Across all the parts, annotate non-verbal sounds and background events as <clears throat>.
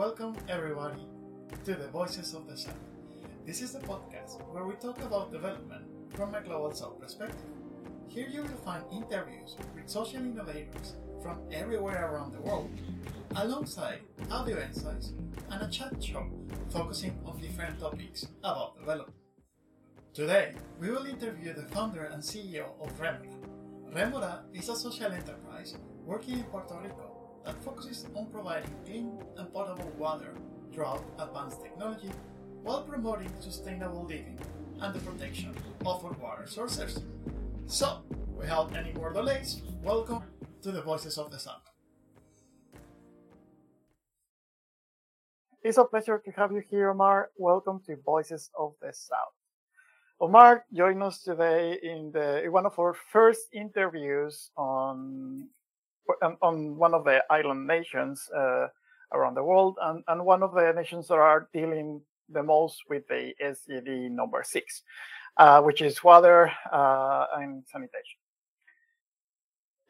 Welcome, everybody, to the Voices of the South. This is the podcast where we talk about development from a global South perspective. Here you will find interviews with social innovators from everywhere around the world, alongside audio insights and a chat show focusing on different topics about development. Today, we will interview the founder and CEO of Remora. Remora is a social enterprise working in Puerto Rico that focuses on providing clean and potable water throughout advanced technology while promoting sustainable living and the protection of our water sources. So, without any more delays, welcome to the Voices of the Sun. It's a pleasure to have you here, Omar. Welcome to Voices of the South. Omar joined us today in the in one of our first interviews on on one of the island nations uh, around the world, and, and one of the nations that are dealing the most with the SDG number six, uh, which is water uh, and sanitation.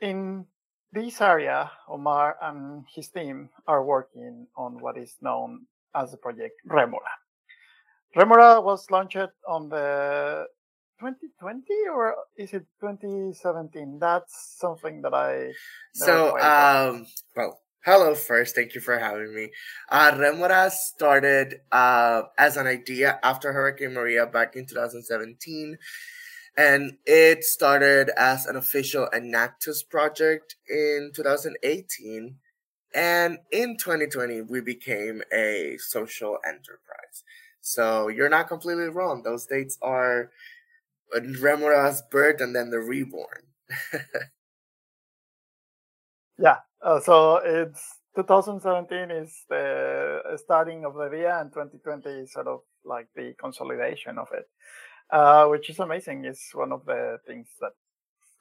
In this area, Omar and his team are working on what is known as the project Remora. Remora was launched on the 2020 or is it 2017? That's something that I. So, um, well, hello first. Thank you for having me. Uh, Remora started uh, as an idea after Hurricane Maria back in 2017. And it started as an official Enactus project in 2018. And in 2020, we became a social enterprise. So you're not completely wrong. Those dates are Remora's birth and then the reborn. <laughs> yeah. Uh, so it's 2017 is the starting of the year, and 2020 is sort of like the consolidation of it, uh, which is amazing. It's one of the things that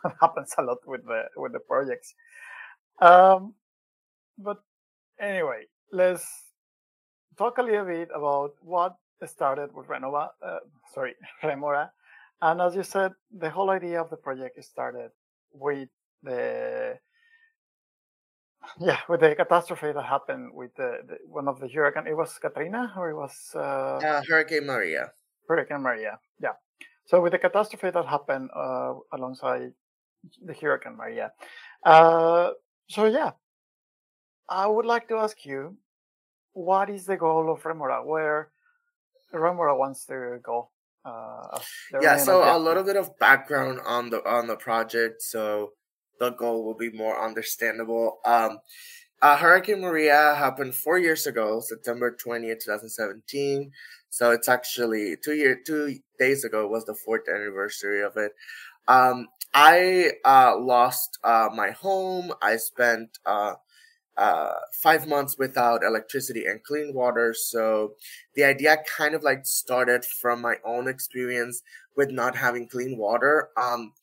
<laughs> happens a lot with the with the projects. Um, but anyway, let's talk a little bit about what started with Renova, uh, sorry, <laughs> Remora, and as you said, the whole idea of the project started with the yeah with the catastrophe that happened with the, the one of the hurricane. It was Katrina or it was uh, uh, Hurricane Maria. Hurricane Maria, yeah. So with the catastrophe that happened uh, alongside the Hurricane Maria, uh, so yeah, I would like to ask you, what is the goal of Remora? Where Remora wants to go? Uh, yeah, so a little bit of background on the on the project, so the goal will be more understandable. Um, uh, Hurricane Maria happened four years ago, September twentieth, two thousand seventeen. So it's actually two year two days ago was the fourth anniversary of it. Um, I uh, lost uh, my home. I spent uh, uh, five months without electricity and clean water. So the idea kind of like started from my own experience with not having clean water. Um,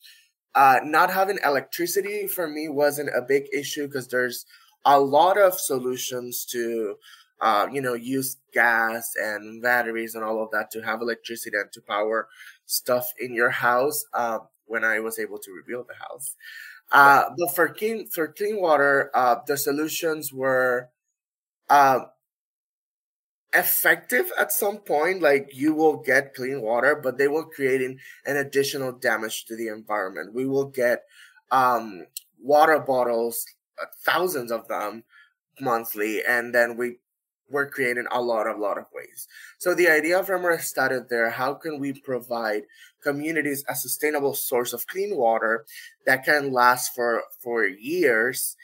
uh, not having electricity for me wasn't a big issue because there's a lot of solutions to, uh, you know, use gas and batteries and all of that to have electricity and to power stuff in your house. Uh, when I was able to rebuild the house. Uh, but for clean for clean water, uh, the solutions were uh, effective at some point. Like you will get clean water, but they will creating an additional damage to the environment. We will get um, water bottles, uh, thousands of them monthly, and then we we're creating a lot, a lot of ways. So the idea of Remora started there. How can we provide communities a sustainable source of clean water that can last for for years,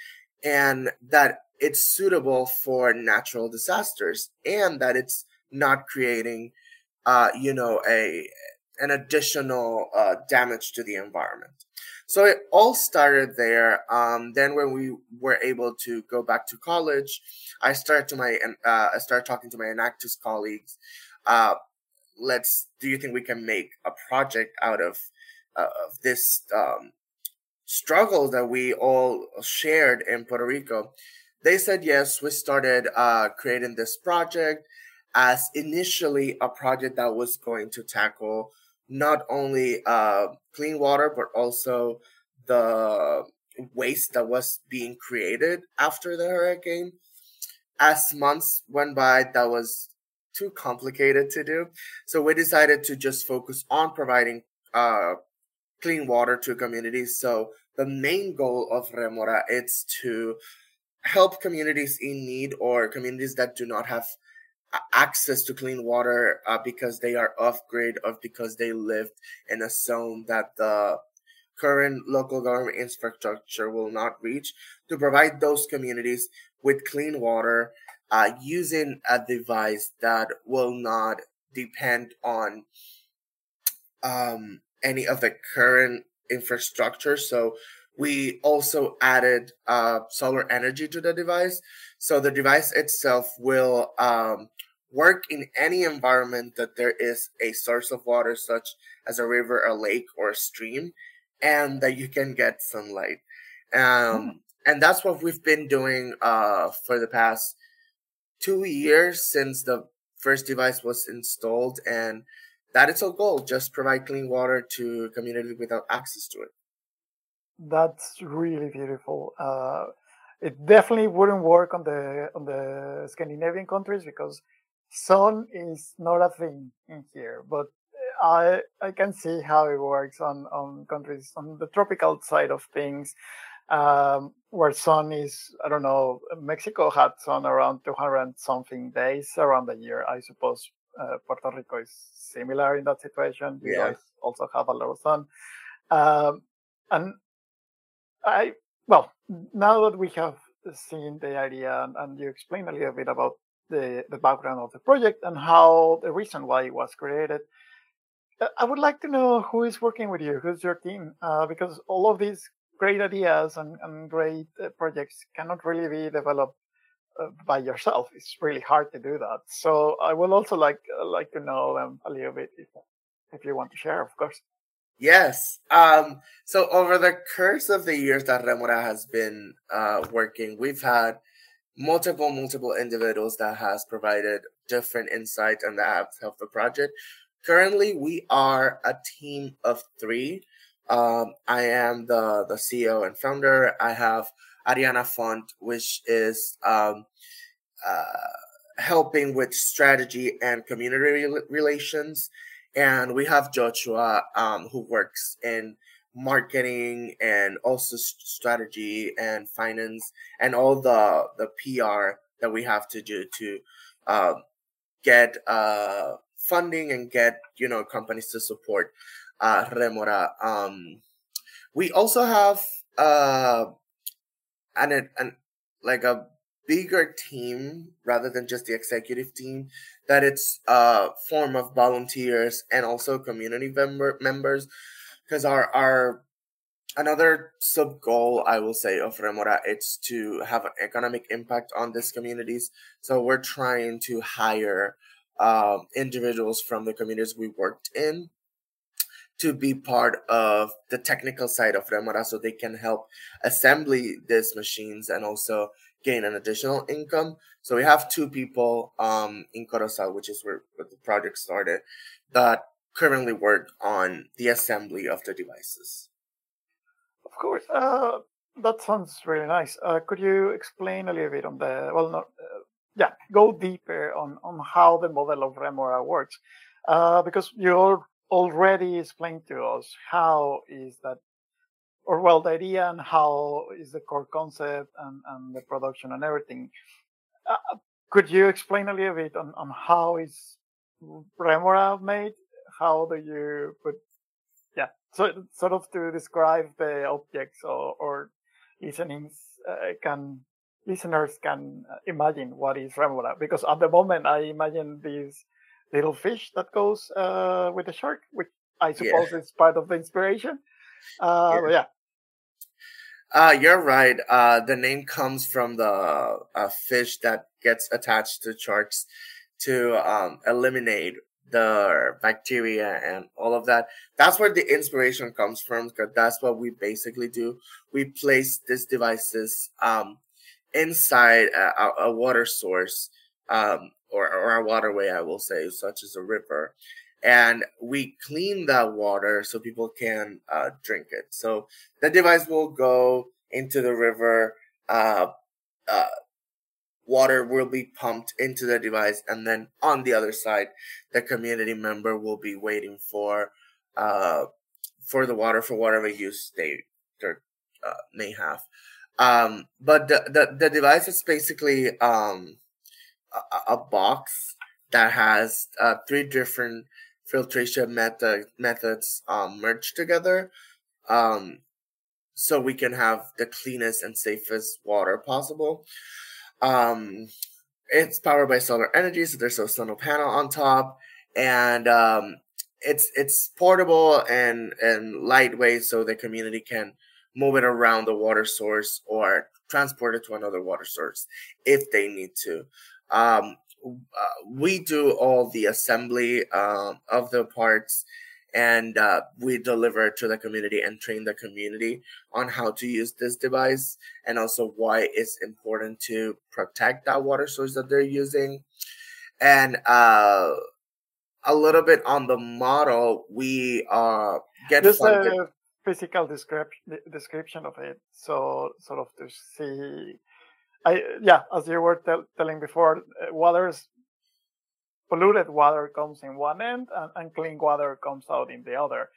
and that it's suitable for natural disasters, and that it's not creating, uh, you know, a an additional uh, damage to the environment. So it all started there. Um, then when we were able to go back to college, I started to my uh, I started talking to my Enactus colleagues. Uh, let's do you think we can make a project out of uh, of this um, struggle that we all shared in Puerto Rico? They said yes. We started uh, creating this project as initially a project that was going to tackle not only uh, clean water but also the waste that was being created after the hurricane as months went by, that was too complicated to do. So we decided to just focus on providing uh, clean water to communities. So the main goal of Remora is to help communities in need or communities that do not have access to clean water uh, because they are off grid or because they lived in a zone that the current local government infrastructure will not reach to provide those communities with clean water uh, using a device that will not depend on um, any of the current infrastructure. So we also added uh, solar energy to the device. So the device itself will um, work in any environment that there is a source of water, such as a river, a lake, or a stream, and that you can get sunlight. Um, mm. And that's what we've been doing uh, for the past two years since the first device was installed. And that is our goal just provide clean water to communities without access to it. That's really beautiful. Uh, it definitely wouldn't work on the on the Scandinavian countries because sun is not a thing in here, but I I can see how it works on on countries on the tropical side of things, um, where sun is I don't know. Mexico had sun around 200 something days around the year. I suppose uh, Puerto Rico is similar in that situation. You yeah. guys also have a lot of sun, um, and I well now that we have seen the idea and, and you explain a little bit about the, the background of the project and how the reason why it was created. Uh, I would like to know who is working with you, who's your team, uh, because all of these great ideas and, and great uh, projects cannot really be developed uh, by yourself. It's really hard to do that. So I would also like uh, like to know them a little bit if, if you want to share, of course. Yes. Um, so over the course of the years that Remora has been uh, working, we've had multiple, multiple individuals that has provided different insight and that have helped the project. Currently, we are a team of three. Um, I am the, the CEO and founder. I have Ariana Font, which is um, uh, helping with strategy and community relations. And we have Joshua, um, who works in marketing and also strategy and finance and all the the PR that we have to do to uh, get uh, funding and get you know companies to support uh, Remora. Um, we also have uh, an, an like a bigger team rather than just the executive team that it's a form of volunteers and also community member members because our our another sub goal I will say of Remora it's to have an economic impact on these communities. So we're trying to hire um, individuals from the communities we worked in to be part of the technical side of Remora so they can help assembly these machines and also gain an additional income. So we have two people um, in Corozal, which is where, where the project started, that currently work on the assembly of the devices. Of course. Uh, that sounds really nice. Uh, could you explain a little bit on the, well, not, uh, yeah, go deeper on, on how the model of Remora works? Uh, because you already explained to us how is that, or well, the idea and how is the core concept and, and the production and everything. Uh, could you explain a little bit on, on how is Remora made how do you put yeah so sort of to describe the objects or, or listenings uh, can listeners can uh, imagine what is remora because at the moment i imagine this little fish that goes uh, with the shark which i suppose yeah. is part of the inspiration uh, yeah. yeah. Uh, you're right. Uh, the name comes from the uh, fish that gets attached to sharks to um, eliminate the bacteria and all of that. That's where the inspiration comes from because that's what we basically do. We place these devices um, inside a, a, water source um, or, or a waterway, I will say, such as a river. And we clean that water so people can uh, drink it. So the device will go into the river, uh, uh, water will be pumped into the device, and then on the other side, the community member will be waiting for uh, for the water for whatever use they uh, may have. Um, but the, the, the device is basically um, a, a box that has uh, three different filtration method, methods um, merged together. Um, so we can have the cleanest and safest water possible. Um, it's powered by solar energy, so there's a solar panel on top, and um, it's it's portable and and lightweight, so the community can move it around the water source or transport it to another water source if they need to. Um, uh, we do all the assembly uh, of the parts and uh, we deliver to the community and train the community on how to use this device and also why it's important to protect that water source that they're using and uh, a little bit on the model we uh, get Just funded. a physical description description of it so sort of to see I yeah, as you were tell, telling before, uh, is polluted water comes in one end and, and clean water comes out in the other.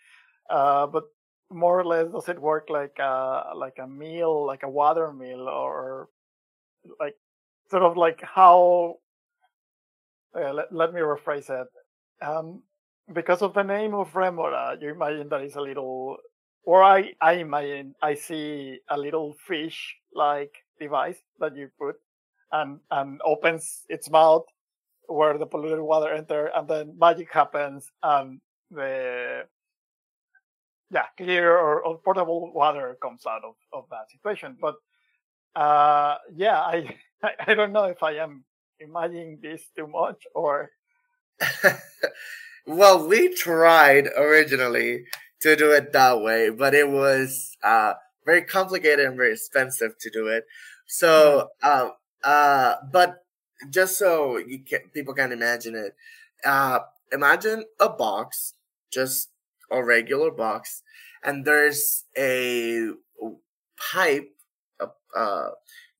Uh, but more or less, does it work like a like a meal, like a water meal, or like sort of like how? Uh, let, let me rephrase it. Um, because of the name of Remora, you imagine that it's a little, or I I imagine I see a little fish like device that you put and and opens its mouth where the polluted water enter and then magic happens and the yeah clear or, or potable water comes out of, of that situation but uh yeah I, <laughs> I i don't know if i am imagining this too much or <laughs> well we tried originally to do it that way but it was uh very complicated and very expensive to do it. So, um, uh, but just so you can, people can imagine it, uh, imagine a box, just a regular box, and there's a pipe, uh, uh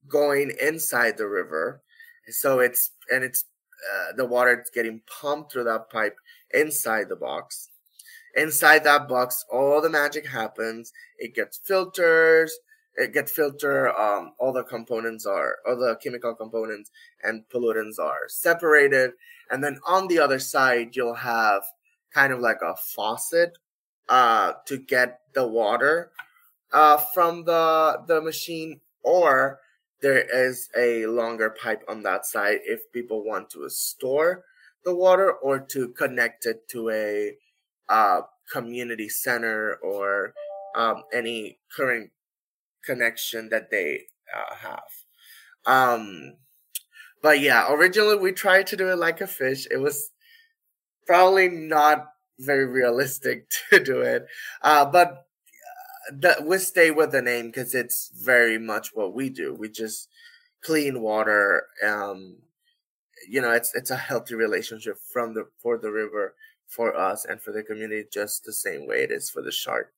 going inside the river. So it's and it's uh, the water is getting pumped through that pipe inside the box inside that box all the magic happens. It gets filters. It gets filter um, all the components are all the chemical components and pollutants are separated. And then on the other side you'll have kind of like a faucet uh, to get the water uh, from the the machine. Or there is a longer pipe on that side if people want to store the water or to connect it to a uh, community center or um, any current connection that they uh, have. Um, but yeah, originally we tried to do it like a fish. It was probably not very realistic <laughs> to do it. Uh, but uh, the, we stay with the name because it's very much what we do. We just clean water. Um, you know, it's it's a healthy relationship from the for the river for us and for the community just the same way it is for the shark.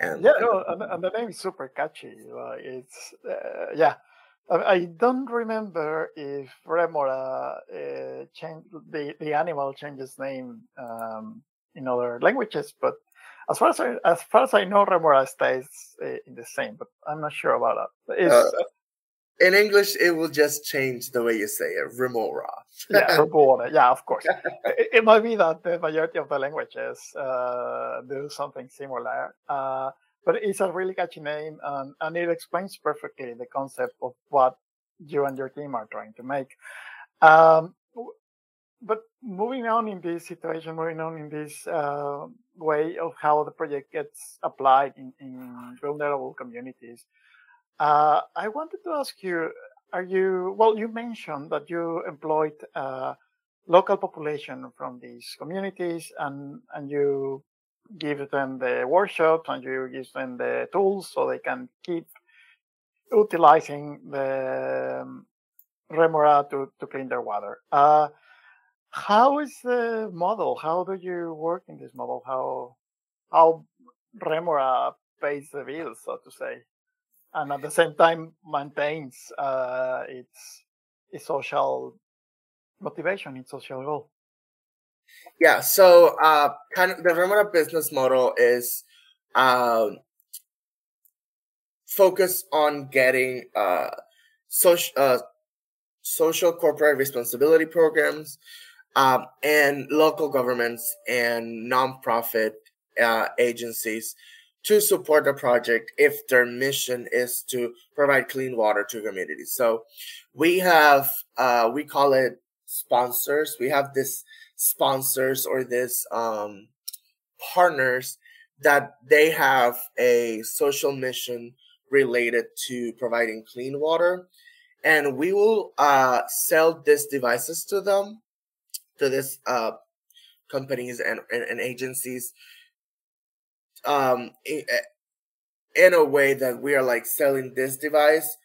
And yeah, no, and, and the name is super catchy. Like it's uh, yeah. I, don't remember if Remora uh, change the the animal changes name um, in other languages, but as far as I, as far as I know, Remora stays uh, in the same. But I'm not sure about that. It's, uh, in English, it will just change the way you say it. Remora. yeah, <laughs> remora. Yeah, of course. <laughs> it, it, might be that the majority of the languages uh, do something similar. Uh, but it's a really catchy name, and, and it explains perfectly the concept of what you and your team are trying to make. Um, but moving on in this situation, moving on in this uh, way of how the project gets applied in, in vulnerable communities, uh, I wanted to ask you: Are you well? You mentioned that you employed uh, local population from these communities, and and you give them the workshops and you give them the tools so they can keep utilizing the um, remora to, to clean their water. Uh, how is the model? How do you work in this model? How how remora pays the bills, so to say? And at the same time maintains uh, its a social motivation, its social goal. Yeah, so uh, kind of the Remora business model is focus on getting uh, social uh, social corporate responsibility programs um, and local governments and nonprofit uh, agencies to support the project if their mission is to provide clean water to communities. So we have uh, we call it sponsors. We have this sponsors or this um, partners that they have a social mission related to providing clean water and we will uh, sell these devices to them to this, uh, companies and, and, and agencies um, in, in a way that we are like selling this device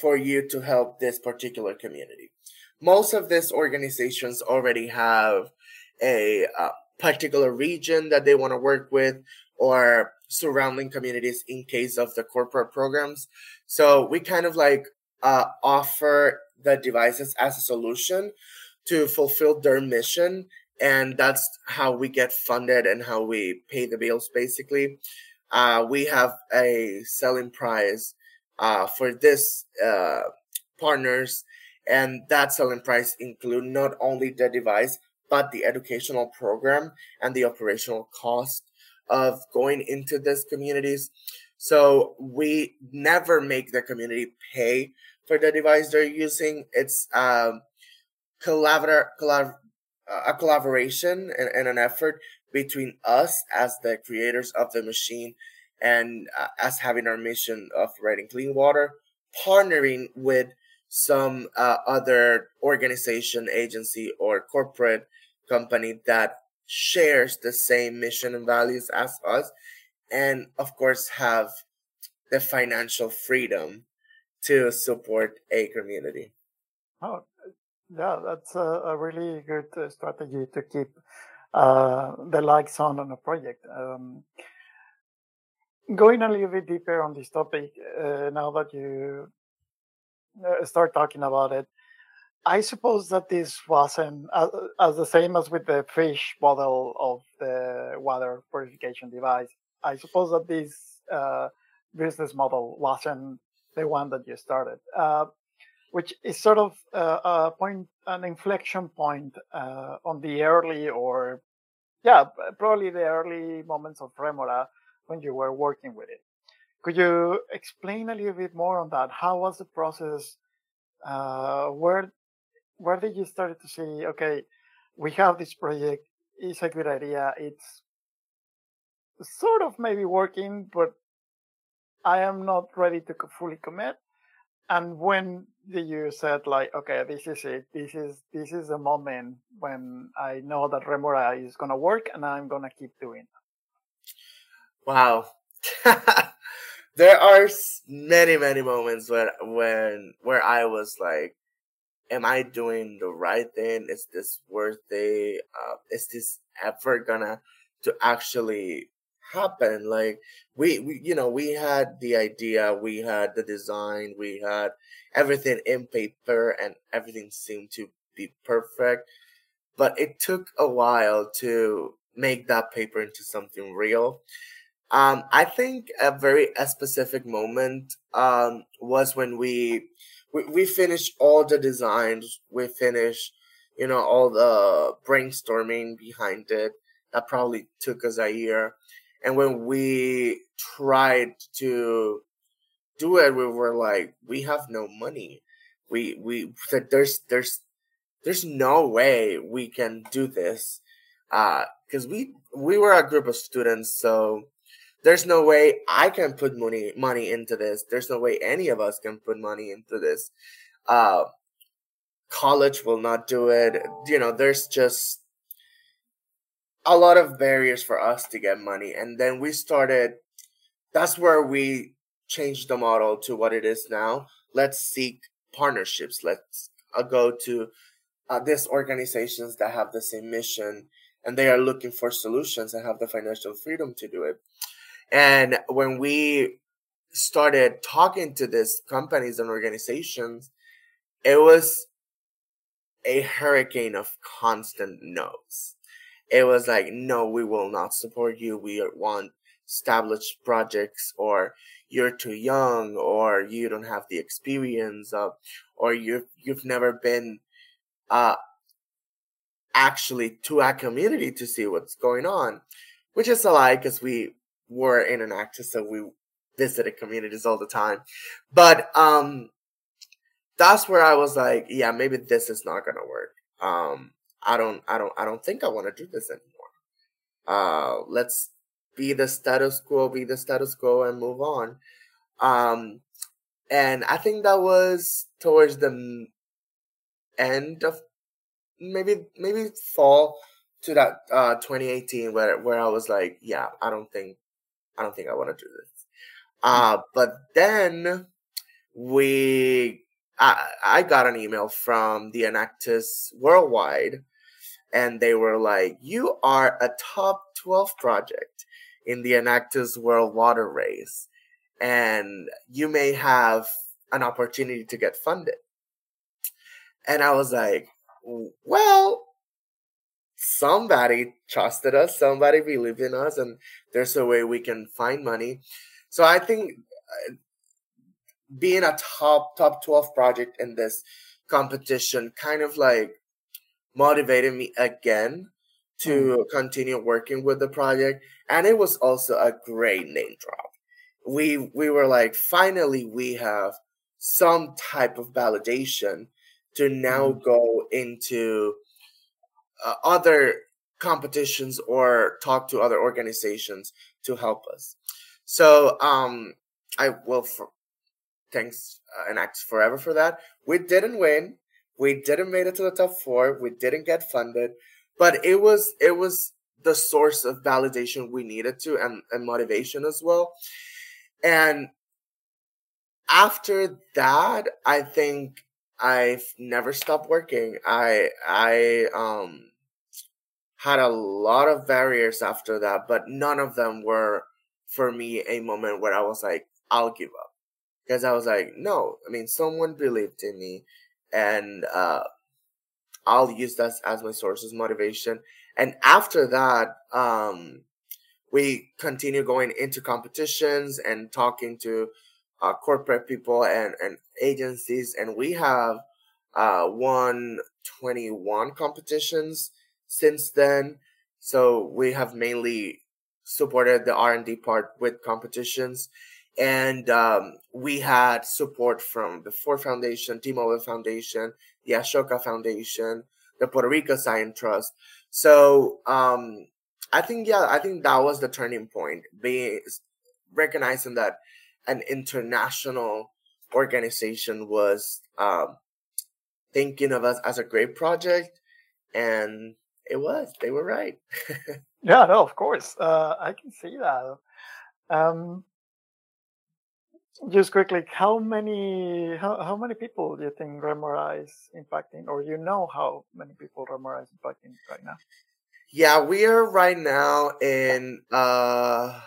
for you to help this particular community most of these organizations already have a uh, particular region that they want to work with or surrounding communities in case of the corporate programs. So we kind of like uh, offer the devices as a solution to fulfill their mission. And that's how we get funded and how we pay the bills, basically. Uh, we have a selling price uh, for this uh, partners, and that selling price include not only the device but the educational program and the operational cost of going into these communities. So we never make the community pay for the device they're using. It's um, collabor- collab- a collaboration and, and, an effort between us as the creators of the machine and uh, us having our mission of providing clean water, partnering with some uh, other organization, agency, or corporate company that shares the same mission and values as us and of course have the financial freedom to support a community. Oh yeah that's a, a really good uh, strategy to keep uh, the lights on on a project um, going a little bit deeper on this topic uh, now that you uh, start talking about it I suppose that this wasn't as, as the same as with the fish model of the water purification device. I suppose that this uh, business model wasn't the one that you started, uh, which is sort of uh, a point, an inflection point uh, on the early or, yeah, probably the early moments of Remora when you were working with it. Could you explain a little bit more on that? How was the process? Uh, where where did you start to see okay we have this project it's a good idea it's sort of maybe working but i am not ready to fully commit and when you said like okay this is it this is this is the moment when i know that remora is to work and i'm to keep doing wow <laughs> there are many many moments when when where i was like am I doing the right thing? Is this worth it? Uh, is this ever gonna to actually happen? Like we, we, you know, we had the idea, we had the design, we had everything in paper, and everything seemed to be perfect. But it took a while to make that paper into something real. Um, I think a very a specific moment um, was when we we, we finished all the designs. We finished, you know, all the brainstorming behind it. That probably took us a year. And when we tried to do it, we were like, we have no money. We we there's there's there's no way we can do this. Uh, because we we were a group of students, so there's no way I can put money money into this. There's no way any of us can put money into this. Uh, college will not do it. You know, there's just a lot of barriers for us to get money. And then we started. That's where we changed the model to what it is now. Let's seek partnerships. Let's uh, go to uh, these organizations that have the same mission and they are looking for solutions and have the financial freedom to do it. And when we started talking to these companies and organizations, it was a hurricane of constant no's. It was like, no, we will not support you. We want established projects, or you're too young, or you don't have the experience of, or you've you've never been uh actually to our community to see what's going on, which is a lie because we were in Enactus, so we visited communities all the time. But um that's where I was like, yeah, maybe this is not gonna work. Um I don't I don't I don't think I wanna do this anymore. Uh let's be the status quo, be the status quo and move on. Um and I think that was towards the end of maybe maybe fall to that uh 2018 where where I was like, yeah, I don't think I don't think I want to do this. Uh but then we I I got an email from the Enactus Worldwide and they were like, You are a top 12 project in the Enactus World Water Race, and you may have an opportunity to get funded. And I was like, well, somebody trusted us, somebody believed in us, and there's a way we can find money. So I think uh, being a top top 12 project in this competition kind of like motivated me again to mm. continue working with the project and it was also a great name drop we we were like finally we have some type of validation to now mm. go into uh, other competitions or talk to other organizations to help us. So um, I will for, thanks uh, Enactus Forever for that. We didn't win. We didn't make it to the top four. We didn't get funded, but it was it was the source of validation we needed to and, and motivation as well. And after that, I think I've never stopped working. I I um had a lot of barriers after that, but none of them were for me a moment where I was like, I'll give up. Because I was like, no, I mean, someone believed in me and uh, I'll use that as my source of motivation. And after that, um, we continue going into competitions and talking to uh, corporate people and, and agencies. And we have uh, won 21 competitions since then. So we have mainly supported the R&D part with competitions. And um, we had support from the Ford Foundation, T-Mobile Foundation, the Ashoka Foundation, the Puerto Rico Science Trust. So um, I think, yeah, I think that was the turning point, being recognizing that an international organization was um, thinking of us as a great project, and it was. They were right. <laughs> yeah, no, of course. Uh, I can see that. Um, just quickly, how many how, how many people do you think Remora is impacting, or you know how many people Remora is impacting right now? Yeah, we are right now in uh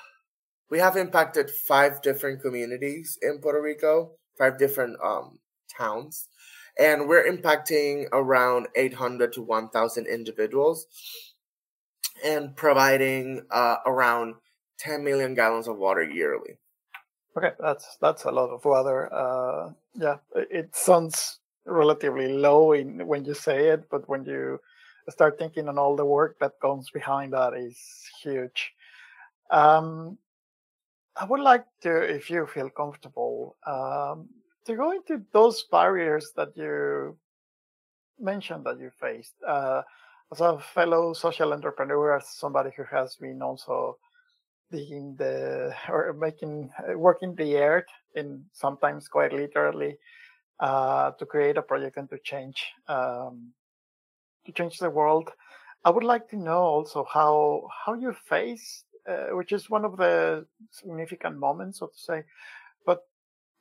we have impacted five different communities in Puerto Rico, five different um towns and we're impacting around 800 to 1000 individuals and providing uh, around 10 million gallons of water yearly okay that's that's a lot of water. Uh, yeah it sounds relatively low in, when you say it but when you start thinking on all the work that comes behind that is huge. Um, i would like to if you feel comfortable um, to go into those barriers that you mentioned that you faced. Uh, as a fellow social entrepreneur, as somebody who has been also digging the or making uh, working the earth in sometimes quite literally uh, to create a project and to change um, to change the world. I would like to know also how how you face, uh, which is one of the significant moments, so to say, but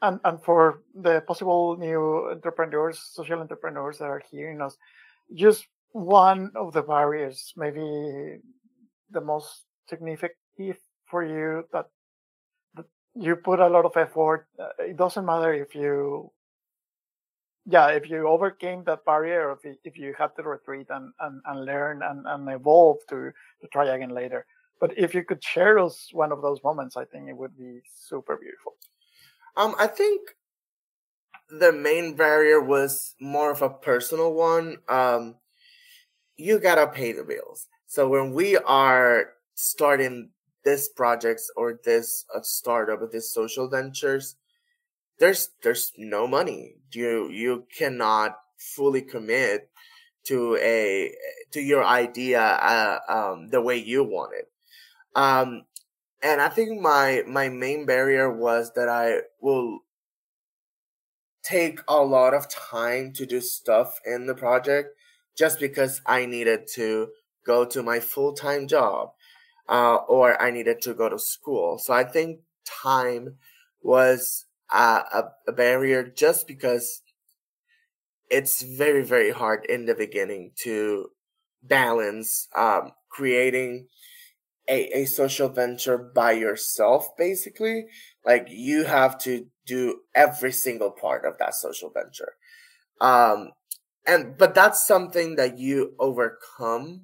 and and for the possible new entrepreneurs, social entrepreneurs that are hearing us, just one of the barriers, maybe the most significant for you that, that you put a lot of effort. Uh, it doesn't matter if you yeah, if you overcame that barrier, if you, if you had to retreat and, and, and learn and, and evolve to, to try again later. But if you could share us one of those moments, I think it would be super beautiful. Um, I think the main barrier was more of a personal one. Um, you gotta pay the bills. So when we are starting this projects or this startup or this social ventures, there's there's no money. You you cannot fully commit to a to your idea uh, um, the way you want it. Um, and I think my my main barrier was that I will take a lot of time to do stuff in the project just because I needed to go to my full time job uh, or I needed to go to school. So I think time was uh, a, a barrier just because it's very, very hard in the beginning to balance um, creating a, a social venture by yourself, basically. Like you have to do every single part of that social venture. Um, and but that's something that you overcome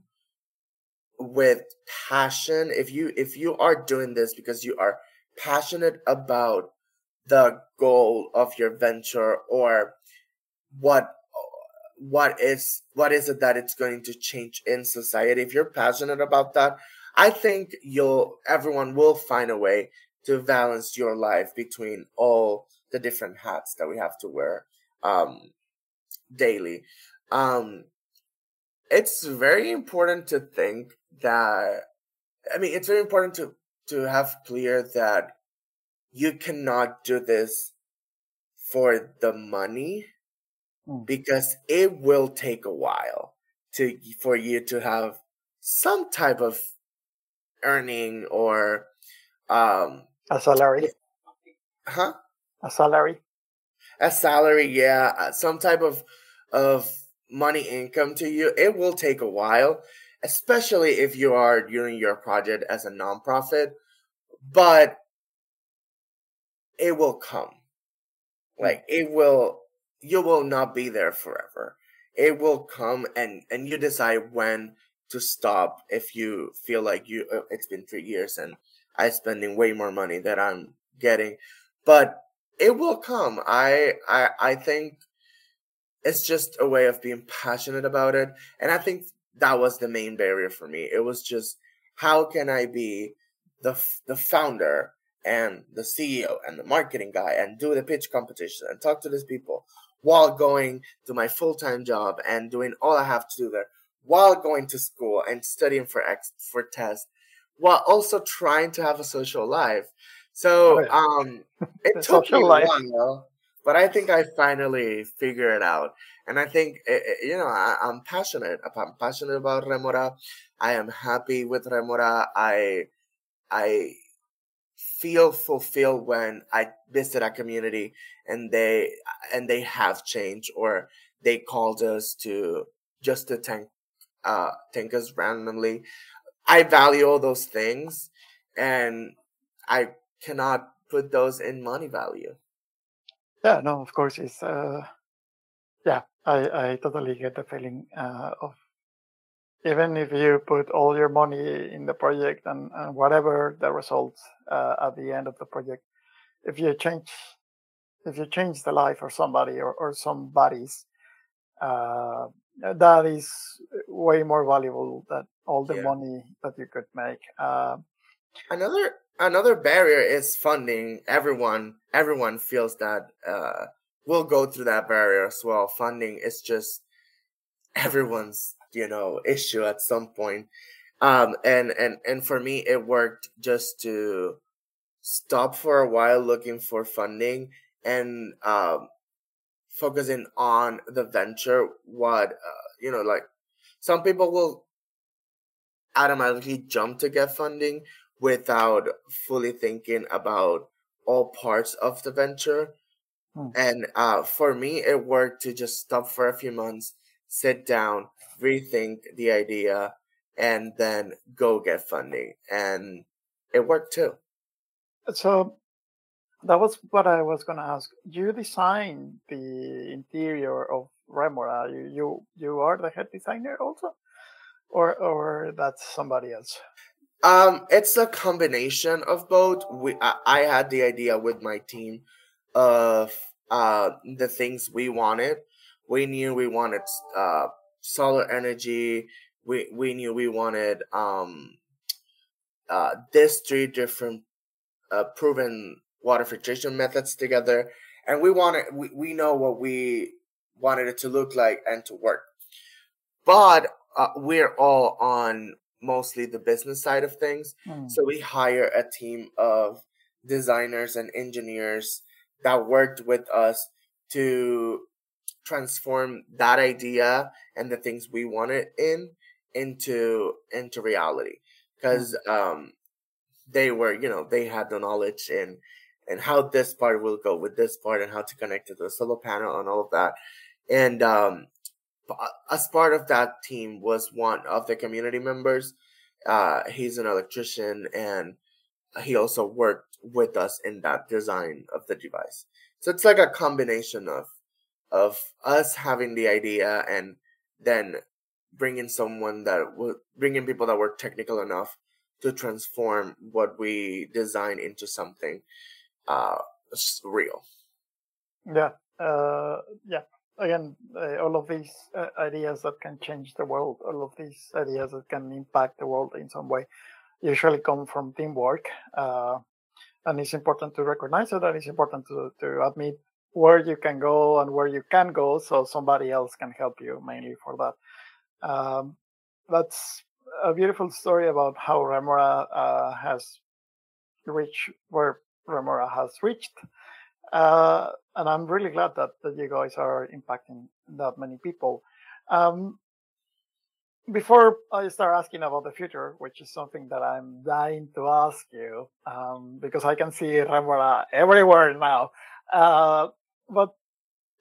with passion if you if you are doing this because you are passionate about the goal of your venture or what what is what is it that it's going to change in society if you're passionate about that i think you'll everyone will find a way to balance your life between all the different hats that we have to wear um daily. Um it's very important to think that i mean it's very important to to have clear that you cannot do this for the money mm. because it will take a while to for you to have some type of earning or um a salary. Huh? A salary. A salary yeah uh, some type of of money income to you it will take a while especially if you are doing your project as a nonprofit but it will come. Hmm. Like it will you will not be there forever. It will come and and you decide when to stop if you feel like you uh, it's been 3 years and I'm spending way more money that I'm getting. But it will come. I I I think it's just a way of being passionate about it and I think that was the main barrier for me. It was just how can I be the the founder and the CEO and the marketing guy and do the pitch competition and talk to these people while going to my full time job and doing all I have to do there while going to school and studying for ex for tests while also trying to have a social life. So um, <laughs> it took me a while, but I think I finally figured it out. And I think eh, eh, you know I, am passionate. I'm passionate about Remora. I am happy with Remora. I I feel fulfilled when I visit a community and they and they have changed or they called us to just to thank uh thank us randomly. I value all those things and I cannot put those in money value. Yeah, no, of course it's uh yeah, I, I totally get the feeling uh, of even if you put all your money in the project and, and whatever the results uh, at the end of the project, if you change if you change the life of somebody or, or somebody's, uh, that is way more valuable than all the yeah. money that you could make. Uh, another another barrier is funding. Everyone everyone feels that uh, will go through that barrier as well. Funding is just <laughs> everyone's you know issue at some point um and and and for me it worked just to stop for a while looking for funding and um focusing on the venture what uh, you know like some people will automatically jump to get funding without fully thinking about all parts of the venture hmm. and uh, for me it worked to just stop for a few months sit down rethink the idea, and then go get funding. And it worked too. So, That was what I was going to ask. You design the interior of Remora. You, you you are the head designer also, or or that's somebody else. Um, it's a combination of both. We I, I had the idea with my team of uh the things we wanted. We knew we wanted uh solar energy. We we knew we wanted um uh these three different uh proven water filtration methods together and we wanted we, we know what we wanted it to look like and to work but uh, we're all on mostly the business side of things. Mm. So we hire a team of designers and engineers that worked with us to transform that idea and the things we wanted in into into reality because mm. um they were you know they had the knowledge in and how this part will go with this part and how to connect it to the solar panel and all of that and um as part of that team was one of the community members. Uh, he's an electrician and he also worked with us in that design of the device. So it's like a combination of of us having the idea and then bringing someone that would bringing people that were technical enough to transform what we design into something uh real. Yeah. Uh yeah again, uh, all of these uh, ideas that can change the world, all of these ideas that can impact the world in some way, usually come from teamwork. Uh, and it's important to recognize it, and it's important to, to admit where you can go and where you can go, so somebody else can help you mainly for that. Um, that's a beautiful story about how Remora uh, has reached where Remora has reached. Uh, and I'm really glad that, that you guys are impacting that many people. Um, before I start asking about the future, which is something that I'm dying to ask you, um, because I can see Remora everywhere now. Uh, but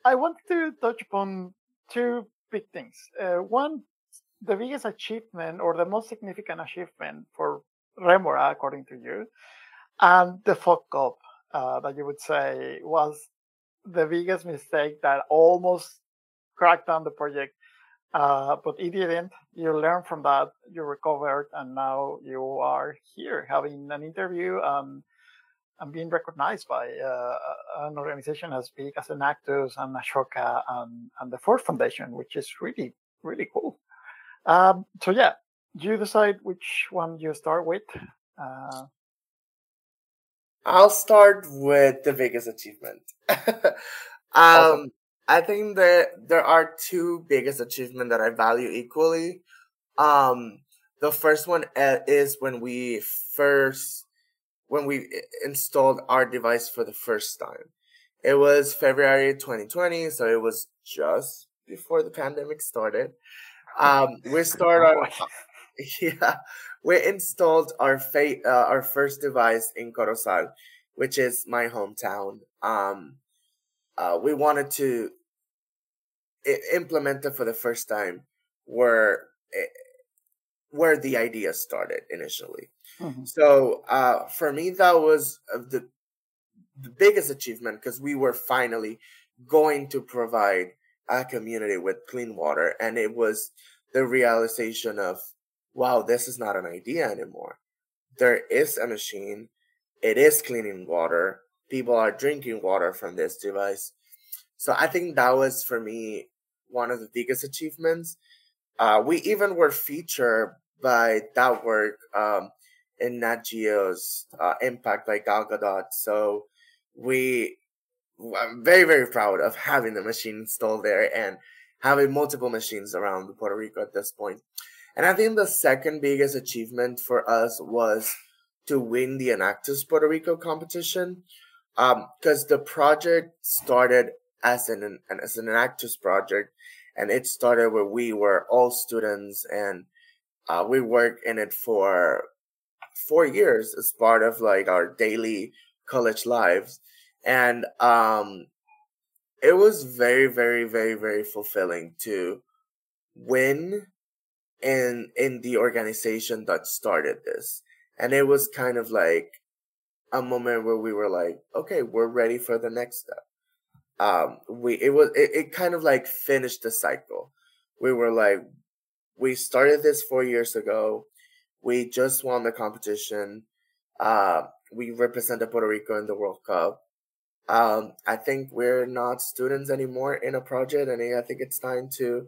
I want to touch upon two big things. Uh, one, the biggest achievement or the most significant achievement for Remora, according to you, and the fuck up uh, that you would say was the biggest mistake that almost cracked down the project. Uh, but it didn't. You learn from that, you recovered, and now you are here having an interview um, and being recognized by uh, an organization as big as Enactus and Ashoka and, and the Ford Foundation, which is really, really cool. Um, so, yeah, you decide which one you start with. Uh, I'll start with the biggest achievement. <laughs> um, awesome. I think that there are two biggest achievements that I value equally. Um, the first one uh, is when we first when we installed our device for the first time. It was February 2020, so it was just before the pandemic started. <laughs> Um, we started <laughs> yeah, we installed our fa- uh, our first device in Corozal, which is my hometown. Um, uh, we wanted to I- implement it for the first time where it, where the idea started initially. Mm-hmm. So uh, for me, that was uh, the the biggest achievement because we were finally going to provide a community with clean water, and it was the realization of wow, this is not an idea anymore. There is a machine. It is cleaning water. People are drinking water from this device. So I think that was for me one of the biggest achievements. Uh, we even were featured by that work um, in Nat Geo's uh, Impact by Gal Gadot. So we, I'm very, very proud of having the machine installed there and having multiple machines around Puerto Rico at this point. And I think the second biggest achievement for us was to win the Enactus Puerto Rico competition. Because um, the project started as an, as an Enactus project, and it started where we were all students, and uh, we worked in it for four years as part of like our daily college lives, and um, it was very, very, very, very fulfilling to win in in the organization that started this and it was kind of like a moment where we were like, okay, we're ready for the next step. Um, we it was it, it kind of like finished the cycle. We were like, we started this four years ago. We just won the competition. Uh, we represented Puerto Rico in the World Cup. Um, I think we're not students anymore in a project, and I think it's time to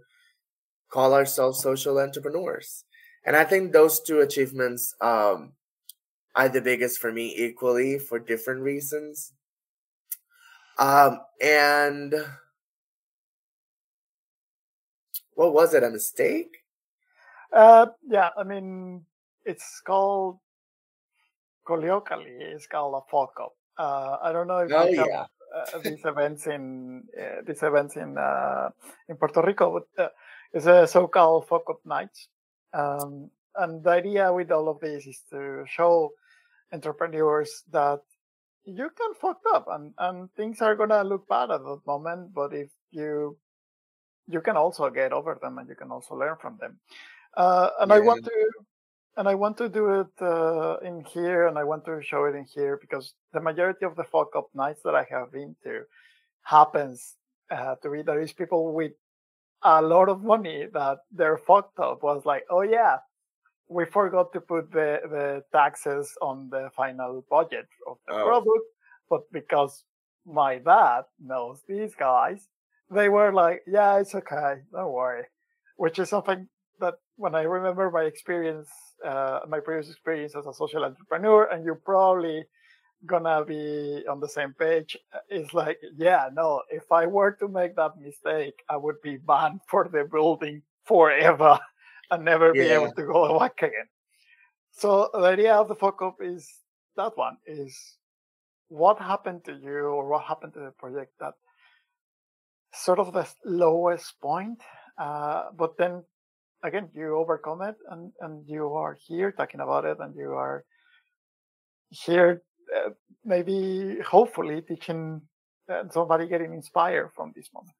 call ourselves social entrepreneurs. And I think those two achievements um, are the biggest for me equally for different reasons. Um, and what was it? A mistake? Uh, yeah, I mean, it's called colloquially, it's called a fuck up. Uh, I don't know if Oh you have uh, these events in uh, these events in uh, in Puerto Rico, but uh, it's a so-called fuck up nights. Um, and the idea with all of this is to show entrepreneurs that you can fuck up and, and things are gonna look bad at that moment, but if you you can also get over them and you can also learn from them. Uh, and I want to and I want to do it uh, in here and I want to show it in here because the majority of the fuck up nights that I have been to happens uh, to be there is people with a lot of money that they're fucked up was like, oh yeah, we forgot to put the, the taxes on the final budget of the Oh, product, but because my dad knows these guys, they were like, yeah, it's okay, don't worry. Which is something that when I remember my experience, uh, my previous experience as a social entrepreneur, and you're probably gonna be on the same page, it's like, yeah, no, if I were to make that mistake, I would be banned for the building forever <laughs> and never be able to go back again. So the idea of the fuck up is that one is what happened to you or what happened to the project that sort of the lowest point, uh, but then again you overcome it and, and you are here talking about it and you are here uh, maybe hopefully teaching uh, somebody getting inspired from this moment.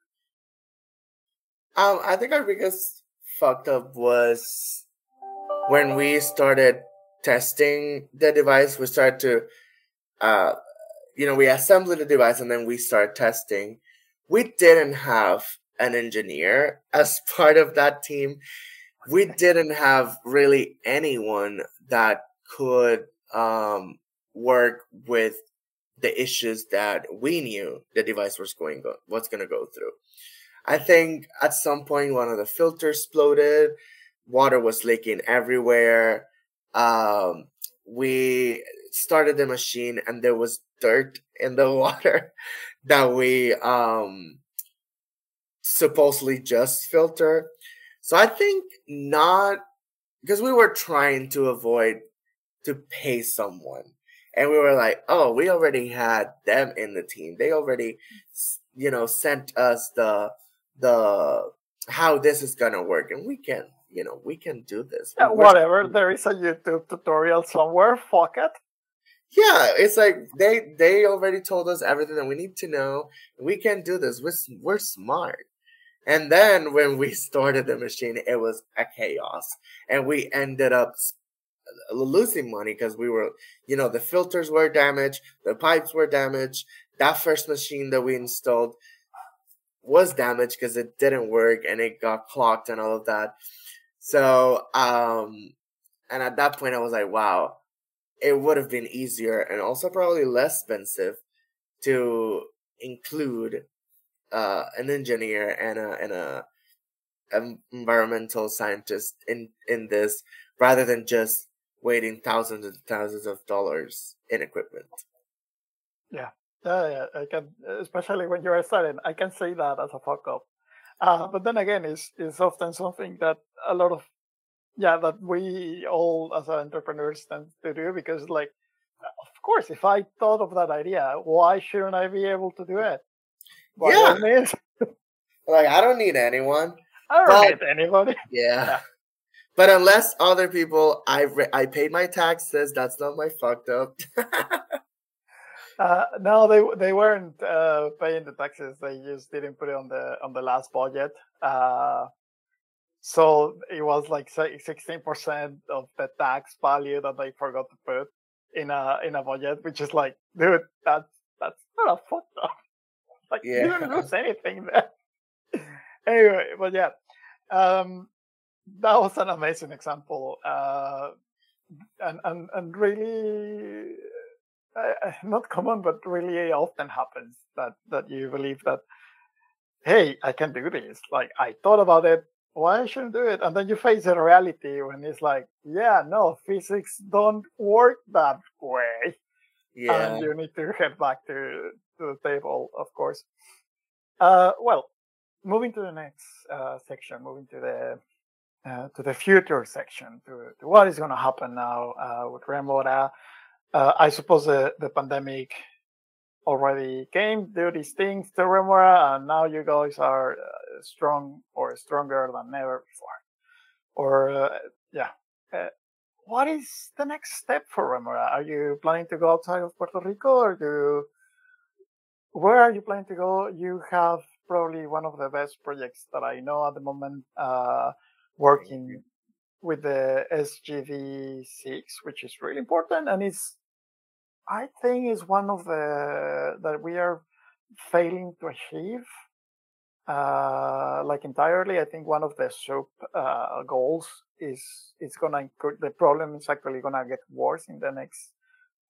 Um, I think our biggest fucked up was when we started testing the device. We started to, uh, you know, we assembled the device and then we started testing. We didn't have an engineer as <laughs> part of that team. We didn't have really anyone that could um, work with the issues that we knew the device was going go- was going to go through. I think at some point one of the filters exploded. Water was leaking everywhere. Um, we started the machine and there was dirt in the <laughs> water that we um, supposedly just filter. So I think not because we were trying to avoid to pay someone. And we were like, oh, we already had them in the team. They already, you know, sent us the the how this is gonna work, and we can, you know, we can do this. Yeah, whatever. There is a YouTube tutorial somewhere. Fuck it. yeah, it's like they they already told us everything that we need to know. We can do this. We're we're smart. And then when we <laughs> started the machine, it was a chaos, and we ended up losing money because we were, you know, the filters were damaged, the pipes were damaged. That first machine that we installed was damaged because it didn't work and it got clogged and all of that. So, um, and at that point, I was like, wow, it would have been easier and also probably less expensive to include uh, an engineer and a and a environmental scientist in in this rather than just waiting thousands and thousands of dollars in equipment. Yeah. Yeah, yeah, I can, especially when you're starting, I can see that as a fuck up. Uh, but then again, it's, it's often something that a lot of, yeah, that we all as entrepreneurs tend to do because, like, of course, if I thought of that idea, why shouldn't I be able to do it? By Yeah, <laughs> like I don't need anyone, I don't but need anybody. yeah. Yeah. But unless other people, I re- I paid my taxes. That's not my fucked up. <laughs> Uh, no, they they weren't uh, paying the taxes. They just didn't put it on the on the last budget. Uh, so it was like sixteen percent of the tax value that they forgot to put. in a in a budget, which is like, dude, that's that's not a photo. Like yeah. you didn't lose anything there. <laughs> anyway, but yeah, um, that was an amazing example, uh, and and and really uh, not common, but really often happens that that you believe that, hey, I can do this. Like I thought about it, why I shouldn't do it? And then you face the reality when it's like, yeah, no, physics don't work that way. Yeah. And you need to head back to, to the table, of course. Uh, well, moving to the next uh, section, moving to the uh, to the future section, to, to what is going to happen now uh, with Remora. Uh, I suppose the, the pandemic already came, do these things to Remora, and now you guys are uh, strong or stronger than ever before. Or, uh, yeah. What is the next step for Remora? Are you planning to go outside of Puerto Rico or do where are you planning to go? You have probably one of the best projects that I know at the moment, uh, working with the SDG6, which is really important. And it's I think is one of the that we are failing to achieve. Uh, like entirely, I think one of the sub uh, goals is it's gonna the problem is actually gonna get worse in the next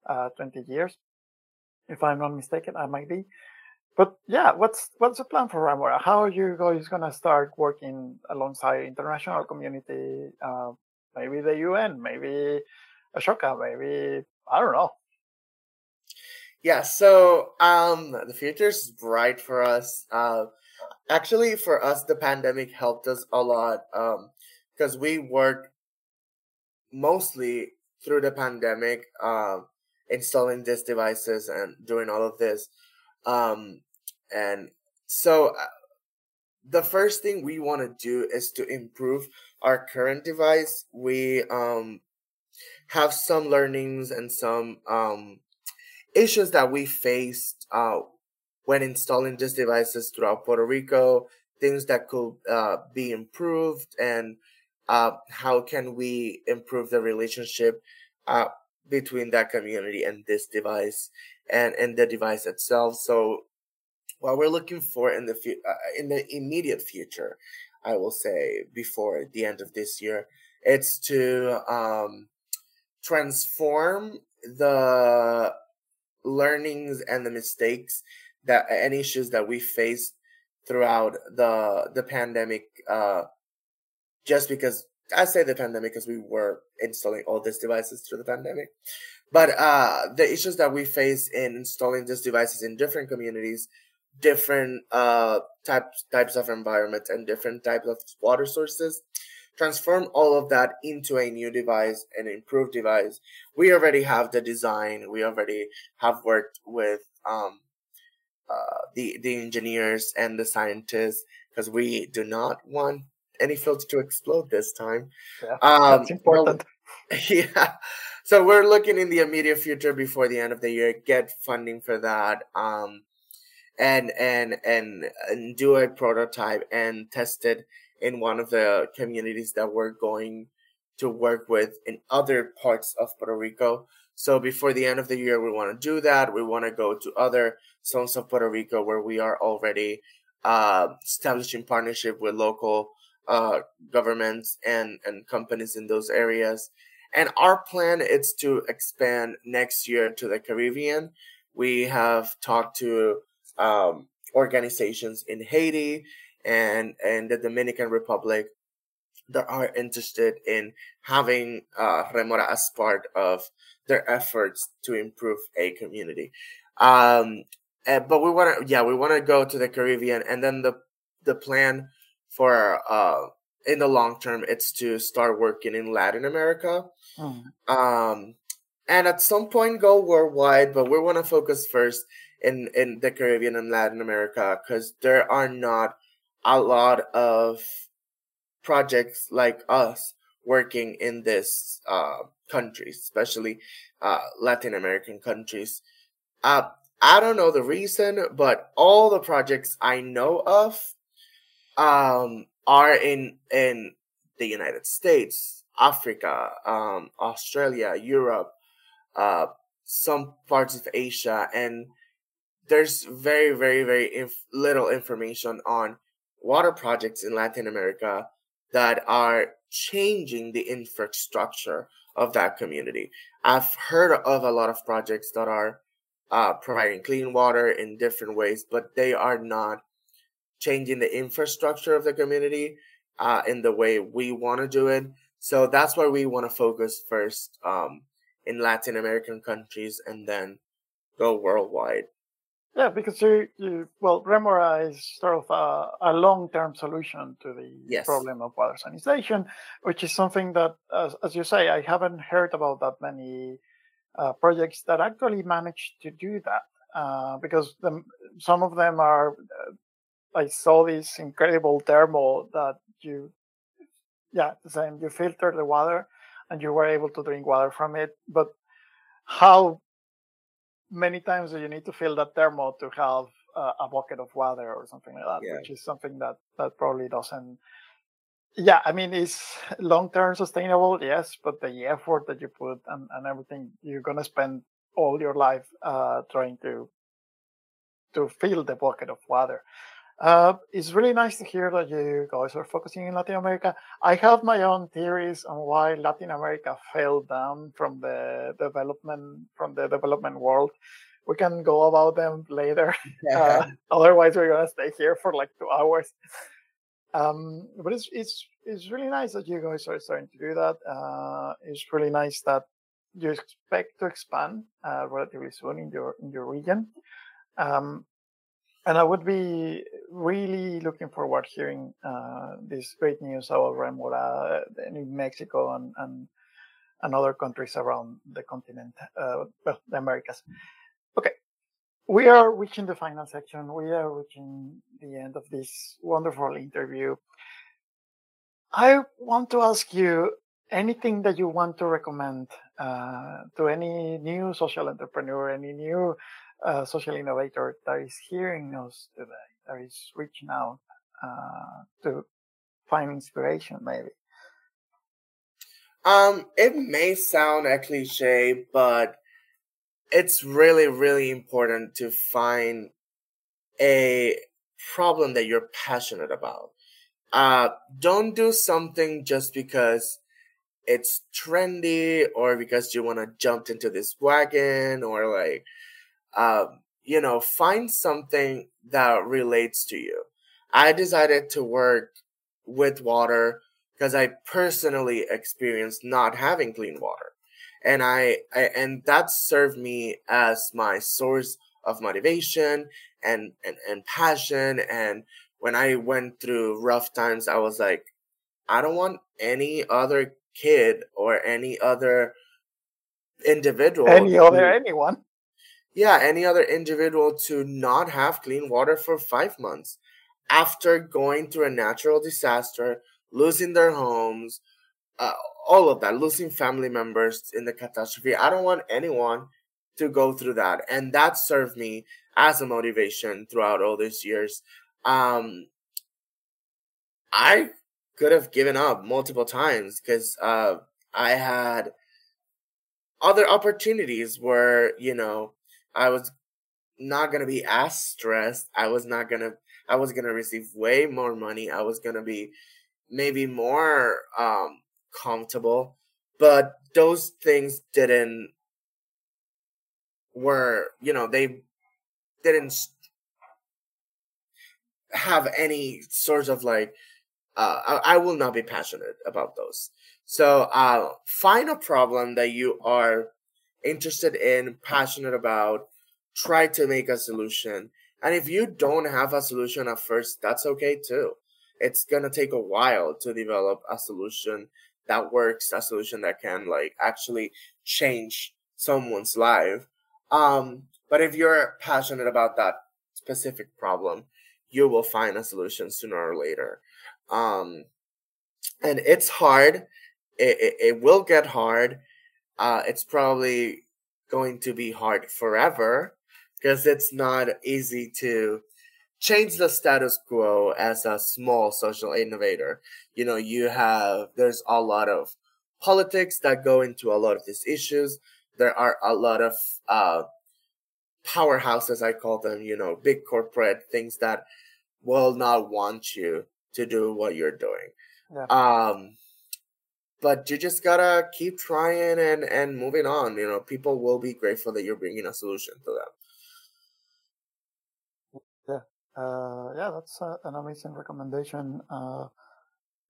uh, 20 years. If I'm not mistaken, I might be. But yeah, what's what's the plan for Remora? How are you guys gonna start working alongside international community? Uh, maybe the UN, maybe Ashoka, maybe I don't know. Yeah, so um the future is bright for us. Uh actually for us the pandemic helped us a lot um because we worked mostly through the pandemic um installing these devices and doing all of this um and so uh, the first thing we want to do is to improve our current device we um have some learnings and some um issues that we faced uh, when installing these devices throughout Puerto Rico, things that could uh, be improved, and uh, how can we improve the relationship uh, between that community and this device and, and the device itself. So, what we're looking for in the fu- uh, in the immediate future, I will say before the end of this year, it's to um, transform the learnings and the mistakes that and issues that we faced throughout the the pandemic uh just because I say the pandemic because we were installing all these devices through the pandemic. But uh the issues that we face in installing these devices in different communities, different uh types types of environments and different types of water sources transform all of that into a new device, an improved device. We already have the design. We already have worked with um, uh, the the engineers and the scientists because we do not want any filter to explode this time. Yeah, um, that's important. <laughs> Yeah. So we're looking in the immediate future before the end of the year, get funding for that, um, and and and and do a prototype and test it in one of the communities that we're going to work with in other parts of Puerto Rico. So before the end of the year, we want to do that. We want to go to other zones of Puerto Rico where we are already uh, establishing partnership with local uh, governments and, and companies in those areas. And our plan is to expand next year to the Caribbean. We have talked to um, organizations in Haiti and and the Dominican Republic that are interested in having uh, Remora as part of their efforts to improve a community. Um, and, but we want to, yeah, we want to go to the Caribbean, and then the the plan for uh, in the long term, it's to start working in Latin America, mm. um, and at some point go worldwide. But we want to focus first in in the Caribbean and Latin America because there are not a lot of projects like us working in this uh, countries, especially uh, Latin American countries. Uh, I don't know the reason, but all the projects I know of um, are in in the United States, Africa, um, Australia, Europe, uh, some parts of Asia, and there's very, very, very inf- little information on water projects in Latin America that are changing the infrastructure of that community. I've heard of a lot of projects that are uh, providing clean water in different ways, but they are not changing the infrastructure of the community uh, in the way we want to do it. So that's why we want to focus first um, in Latin American countries and then go worldwide. Yeah, because you, you well, Remora is sort of a, a long-term solution to the Yes. problem of water sanitation, which is something that, as, as you say, I haven't heard about that many uh, projects that actually manage to do that. Uh, because the, some of them are, uh, I saw this incredible thermal that you, yeah, the same. You filter the water, and you were able to drink water from it. But how many times you need to fill that thermo to have uh, a bucket of water or something like that Yeah. which is something that that probably doesn't yeah i mean it's long term sustainable yes but the effort that you put and, and everything you're going to spend all your life uh, trying to to fill the bucket of water uh, it's really nice to hear that you guys are focusing in Latin America. I have my own theories on why Latin America fell down from the development from the development world. We can go about them later. <laughs> Uh, <laughs> otherwise, we're gonna stay here for like two hours. Um, but it's it's it's really nice that you guys are starting to do that. Uh, it's really nice that you expect to expand uh, relatively soon in your in your region. Um, and I would be really looking forward hearing uh, this great news about Remora in Mexico and, and and other countries around the continent, uh, well, the Americas. Okay, we are reaching the final section. We are reaching the end of this wonderful interview. I want to ask you anything that you want to recommend uh, to any new social entrepreneur, any new uh, social innovator that is hearing us today, that is reaching out uh, to find inspiration, maybe. Um, it may sound a cliche, but it's really, really important to find a problem that you're passionate about. Uh, don't do something just because it's trendy or because you want to jump into this wagon or like, um, you know, find something that relates to you. I decided to work with water because I personally experienced not having clean water. And I, I and that served me as my source of motivation and, and and passion and when I went through rough times I was like I don't want any other kid or any other individual Any other anyone? Yeah, any other individual to not have clean water for five months after going through a natural disaster, losing their homes, uh, all of that, losing family members in the catastrophe. I don't want anyone to go through that. And that served me as a motivation throughout all these years. Um, I could have given up multiple times because uh, I had other opportunities where, you know, I was not gonna be as stressed. I was not gonna. I was gonna receive way more money. I was gonna be maybe more um, comfortable, but those things didn't. Were you know they didn't have any sort of like. Uh, I, I will not be passionate about those. So uh, find a problem that you are interested in, passionate about, try to make a solution. And if you don't have a solution at first, that's okay too. It's gonna take a while to develop a solution that works, a solution that can like actually change someone's life. Um, but if you're passionate about that specific problem, you will find a solution sooner or later. Um, and it's hard. It, it, it will get hard uh, it's probably going to be hard forever because it's not easy to change the status quo as a small social innovator. You know, you have, there's a lot of politics that go into a lot of these issues. there are a lot of uh, powerhouses, I call them, you know, big corporate things that will not want you to do what you're doing. Yeah. Um, but you just gotta keep trying and and moving on. You know, people will be grateful that you're bringing a solution to them. Uh, yeah, that's uh, an amazing recommendation. Uh,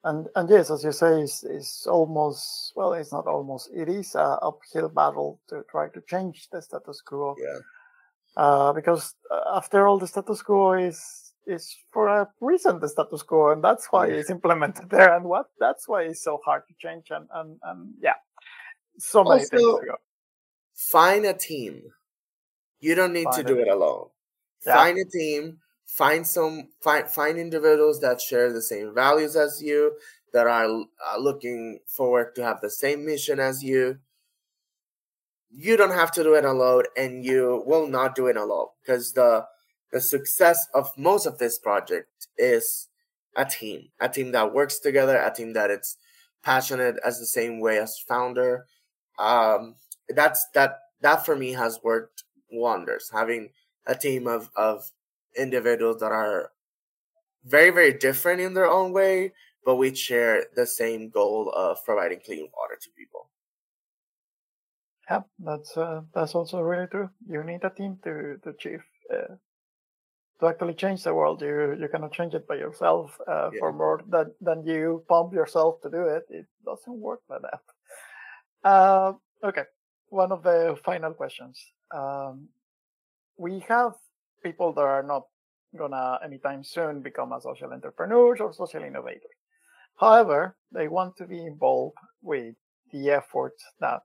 and and yes, as you say, it's, it's almost well, it's not almost. It is a uphill battle to try to change the status quo. Yeah. Uh, because uh, after all, the status quo is is for a reason the status quo, and that's why it's implemented there, and what that's why it's so hard to change. And and and yeah, so many things Also- to go. Find a team. You don't need to do it alone. Yeah. Find a team. Find some. Find find individuals that share the same values as you. That are uh, looking forward to have the same mission as you. You don't have to do it alone, and you will not do it alone because the the success of most of this project is a team, a team that works together, a team that it's passionate as the same way as founder. Um, that's that that for me has worked wonders. Having a team of of individuals that are very very different in their own way, but we share the same goal of providing clean water to people. Yeah, that's uh, that's also really true. You need a team to to achieve uh, to actually change the world. You you cannot change it by yourself. Uh, For more than than you pump yourself to do it, it doesn't work like that. Uh, okay, one of the final questions. Um, we have people that are not gonna anytime soon become a social entrepreneurs or social innovators. However, they want to be involved with the efforts that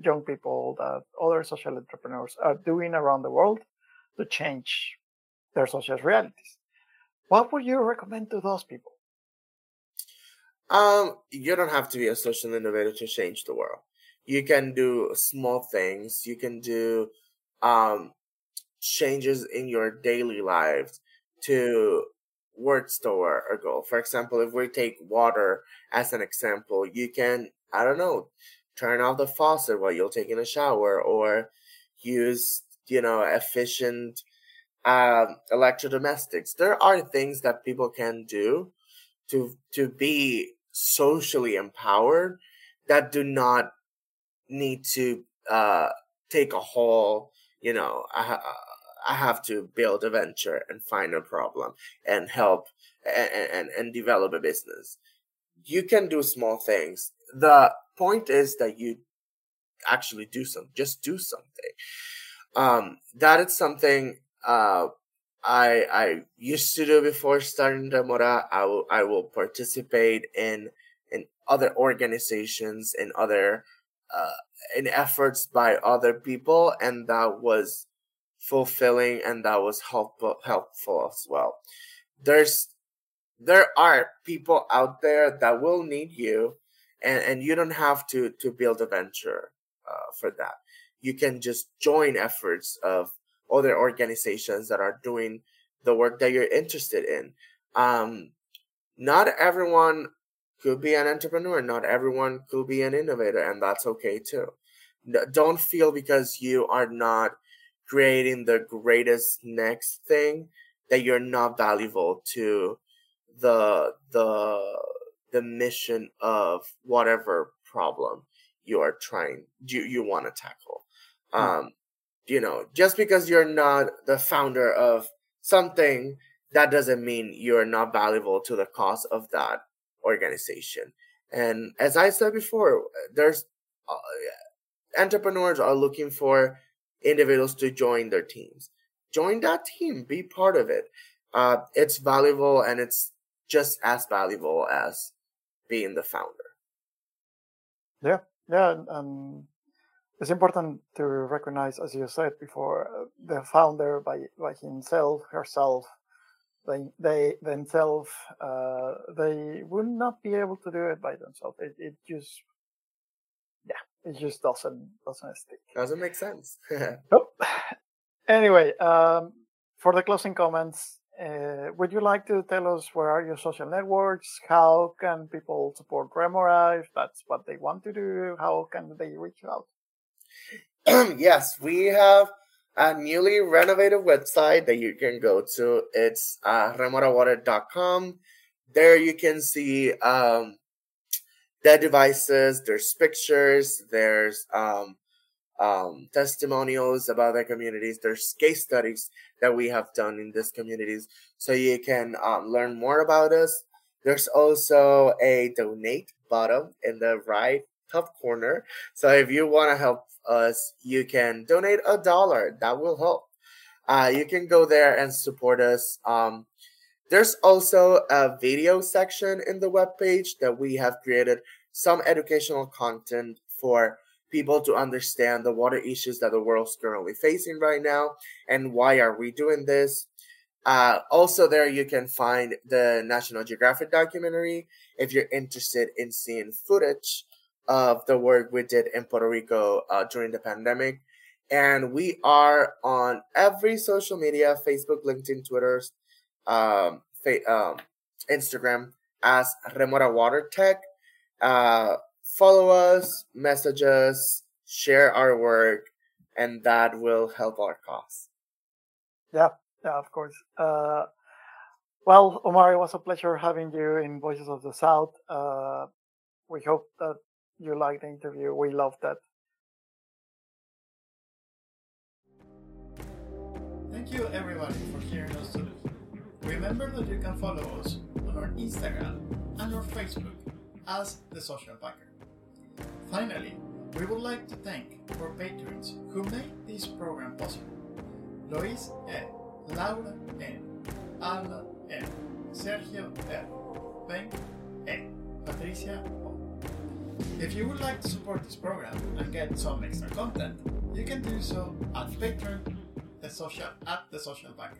young people that other social entrepreneurs are doing around the world to change their social realities. What would you recommend to those people? Um, you don't have to be a social innovator to change the world. You can do small things. You can do um changes in your daily lives to words toward a goal. For example, if we take water as an example, you can I don't know, turn off the faucet while you're taking a shower or use, you know, efficient um electrodomestics. There are things that people can do to to be socially empowered that do not need to uh take a whole you know i ha- i have to build a venture and find a problem and help and and, and develop a business. You can do small things. The point is that you actually do some just do something. Um that is something uh I I used to do before starting Remora. I will I will participate in in other organizations and other uh, in efforts by other people, and that was fulfilling and that was helpful helpful as well. There's there are people out there that will need you, and and you don't have to to build a venture uh, for that. You can just join efforts of other organizations that are doing the work that you're interested in. Um, not everyone could be an entrepreneur. Not everyone could be an innovator, and that's okay too. Don't feel because you are not creating the greatest next thing that you're not valuable to the the the mission of whatever problem you are trying you you want to tackle. Um, you know, just because you're not the founder of something, that doesn't mean you're not valuable to the cause of that organization. And as I said before, there's uh, entrepreneurs are looking for individuals to join their teams. Join that team, be part of it. Uh, it's valuable and it's just as valuable as being the founder. Yeah, yeah, and it's important to recognize, as you said before, uh, the founder by by himself, herself, they they themselves, uh, they would not be able to do it by themselves. It, it just, yeah, it just doesn't doesn't stick. Doesn't make sense. <laughs> Oh. Anyway, um, for the closing comments, uh, would you like to tell us where are your social networks? How can people support Remora if that's what they want to do? How can they reach out? <clears throat> yes, we have a newly renovated website that you can go to. It's uh, remorawater.com. There you can see um, the devices, there's pictures, there's um, um, testimonials about their communities, there's case studies that we have done in these communities so you can um, learn more about us. There's also a donate button in the right top corner. So if you want to help us, you can donate a dollar. That will help. Uh, you can go there and support us. Um, there's also a video section in the web page that we have created some educational content for people to understand the water issues that the world's currently facing right now and why are we doing this. Uh, also, there you can find the National Geographic documentary if you're interested in seeing footage of the work we did in Puerto Rico uh, during the pandemic. And we are on every social media Facebook, LinkedIn, Twitter, um, fa- um, Instagram as Remora Water Tech. Uh, follow us, message us, share our work, and that will help our cause. Yeah, yeah, of course. Uh, well, Omar, it was a pleasure having you in Voices of the South. Uh, we hope that you liked the interview. We loved that. Thank you everybody for hearing us today. Remember that you can follow us on our Instagram and our Facebook as The Social Packer. Finally, we would like to thank our patrons who made this program possible. Lois E, Laura N, Alma N, Sergio R, Ben E, Patricia O. If you would like to support this program and get some extra content, you can do so at Patreon, the social at the Social Backer.